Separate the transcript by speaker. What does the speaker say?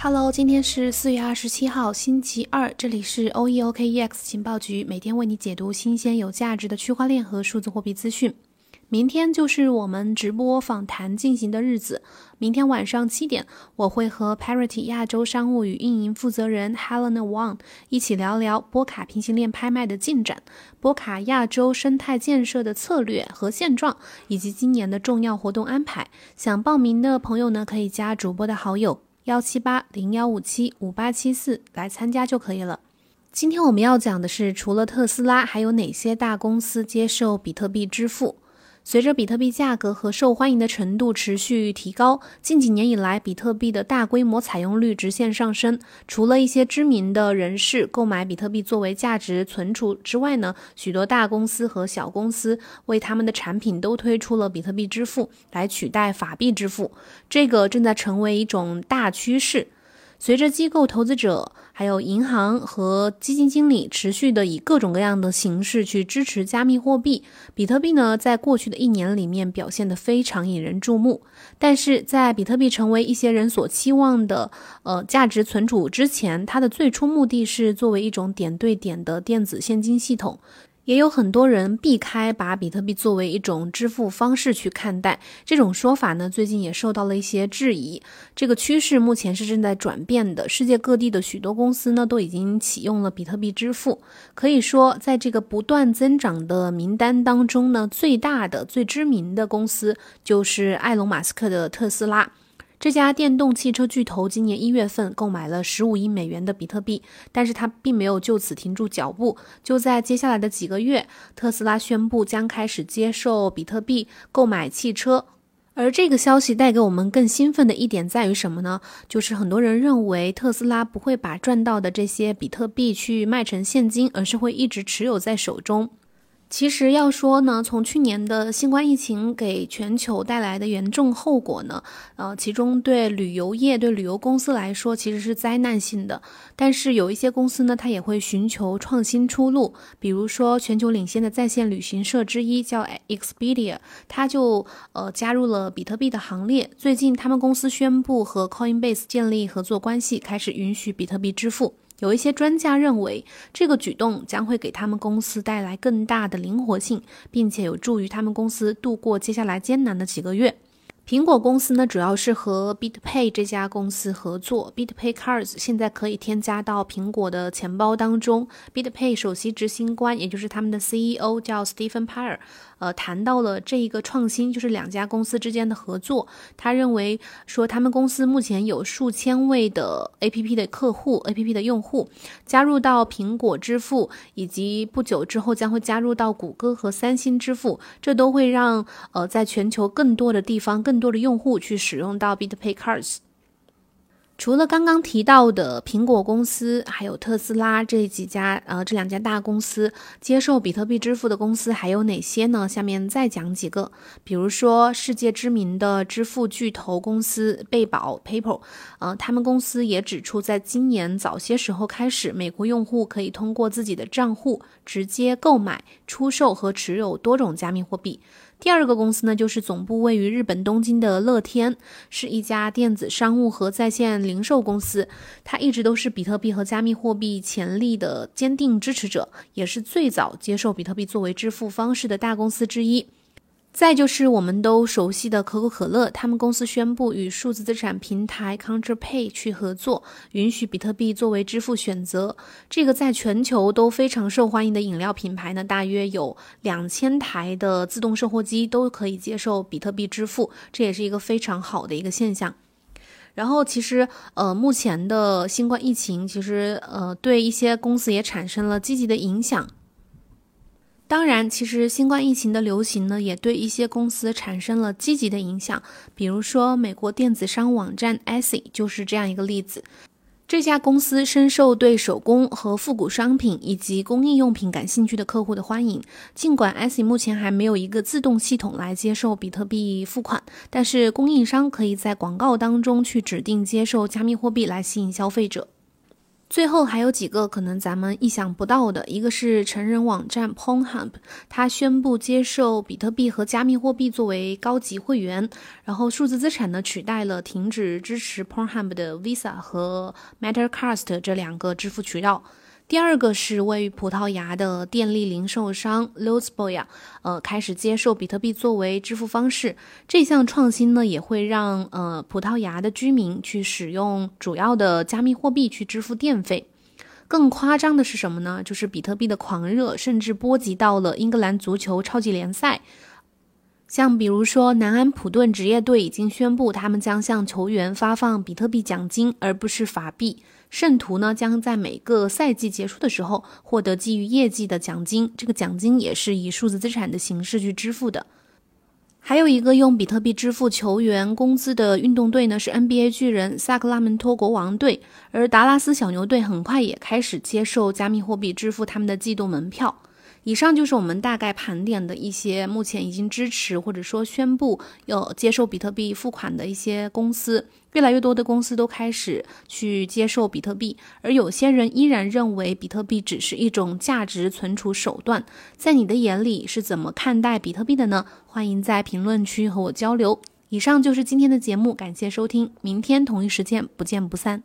Speaker 1: Hello，今天是四月二十七号，星期二，这里是 OEOKEX 情报局，每天为你解读新鲜有价值的区块链和数字货币资讯。明天就是我们直播访谈进行的日子。明天晚上七点，我会和 Parity 亚洲商务与运营负责人 Helena Wang 一起聊聊波卡平行链拍卖的进展、波卡亚洲生态建设的策略和现状，以及今年的重要活动安排。想报名的朋友呢，可以加主播的好友幺七八零幺五七五八七四来参加就可以了。今天我们要讲的是，除了特斯拉，还有哪些大公司接受比特币支付？随着比特币价格和受欢迎的程度持续提高，近几年以来，比特币的大规模采用率直线上升。除了一些知名的人士购买比特币作为价值存储之外呢，许多大公司和小公司为他们的产品都推出了比特币支付来取代法币支付，这个正在成为一种大趋势。随着机构投资者、还有银行和基金经理持续的以各种各样的形式去支持加密货币，比特币呢，在过去的一年里面表现得非常引人注目。但是在比特币成为一些人所期望的呃价值存储之前，它的最初目的是作为一种点对点的电子现金系统。也有很多人避开把比特币作为一种支付方式去看待，这种说法呢，最近也受到了一些质疑。这个趋势目前是正在转变的，世界各地的许多公司呢，都已经启用了比特币支付。可以说，在这个不断增长的名单当中呢，最大的、最知名的公司就是埃隆·马斯克的特斯拉。这家电动汽车巨头今年一月份购买了十五亿美元的比特币，但是它并没有就此停住脚步。就在接下来的几个月，特斯拉宣布将开始接受比特币购买汽车。而这个消息带给我们更兴奋的一点在于什么呢？就是很多人认为特斯拉不会把赚到的这些比特币去卖成现金，而是会一直持有在手中。其实要说呢，从去年的新冠疫情给全球带来的严重后果呢，呃，其中对旅游业、对旅游公司来说其实是灾难性的。但是有一些公司呢，它也会寻求创新出路。比如说，全球领先的在线旅行社之一叫 Expedia，它就呃加入了比特币的行列。最近，他们公司宣布和 Coinbase 建立合作关系，开始允许比特币支付。有一些专家认为，这个举动将会给他们公司带来更大的灵活性，并且有助于他们公司度过接下来艰难的几个月。苹果公司呢，主要是和 BitPay 这家公司合作，BitPay Cards 现在可以添加到苹果的钱包当中。BitPay 首席执行官，也就是他们的 CEO 叫 Stephen p i r e。呃，谈到了这一个创新，就是两家公司之间的合作。他认为说，他们公司目前有数千位的 APP 的客户，APP 的用户加入到苹果支付，以及不久之后将会加入到谷歌和三星支付，这都会让呃，在全球更多的地方，更多的用户去使用到 BitPay Cards。除了刚刚提到的苹果公司，还有特斯拉这几家，呃，这两家大公司接受比特币支付的公司还有哪些呢？下面再讲几个，比如说世界知名的支付巨头公司贝宝 （PayPal），呃，他们公司也指出，在今年早些时候开始，美国用户可以通过自己的账户直接购买、出售和持有多种加密货币。第二个公司呢，就是总部位于日本东京的乐天，是一家电子商务和在线零售公司。它一直都是比特币和加密货币潜力的坚定支持者，也是最早接受比特币作为支付方式的大公司之一。再就是我们都熟悉的可口可乐，他们公司宣布与数字资产平台 CounterPay 去合作，允许比特币作为支付选择。这个在全球都非常受欢迎的饮料品牌呢，大约有两千台的自动售货机都可以接受比特币支付，这也是一个非常好的一个现象。然后，其实呃，目前的新冠疫情其实呃，对一些公司也产生了积极的影响。当然，其实新冠疫情的流行呢，也对一些公司产生了积极的影响。比如说，美国电子商务网站 Etsy 就是这样一个例子。这家公司深受对手工和复古商品以及工艺用品感兴趣的客户的欢迎。尽管 Etsy 目前还没有一个自动系统来接受比特币付款，但是供应商可以在广告当中去指定接受加密货币来吸引消费者。最后还有几个可能咱们意想不到的，一个是成人网站 p o n h u b 它宣布接受比特币和加密货币作为高级会员，然后数字资产呢取代了停止支持 p o n h u b 的 Visa 和 mate cast 这两个支付渠道。第二个是位于葡萄牙的电力零售商 Luzboya，呃，开始接受比特币作为支付方式。这项创新呢，也会让呃葡萄牙的居民去使用主要的加密货币去支付电费。更夸张的是什么呢？就是比特币的狂热，甚至波及到了英格兰足球超级联赛。像比如说，南安普顿职业队已经宣布，他们将向球员发放比特币奖金，而不是法币。圣徒呢，将在每个赛季结束的时候获得基于业绩的奖金，这个奖金也是以数字资产的形式去支付的。还有一个用比特币支付球员工资的运动队呢，是 NBA 巨人萨克拉门托国王队，而达拉斯小牛队很快也开始接受加密货币支付他们的季度门票。以上就是我们大概盘点的一些目前已经支持或者说宣布要接受比特币付款的一些公司，越来越多的公司都开始去接受比特币，而有些人依然认为比特币只是一种价值存储手段。在你的眼里是怎么看待比特币的呢？欢迎在评论区和我交流。以上就是今天的节目，感谢收听，明天同一时间不见不散。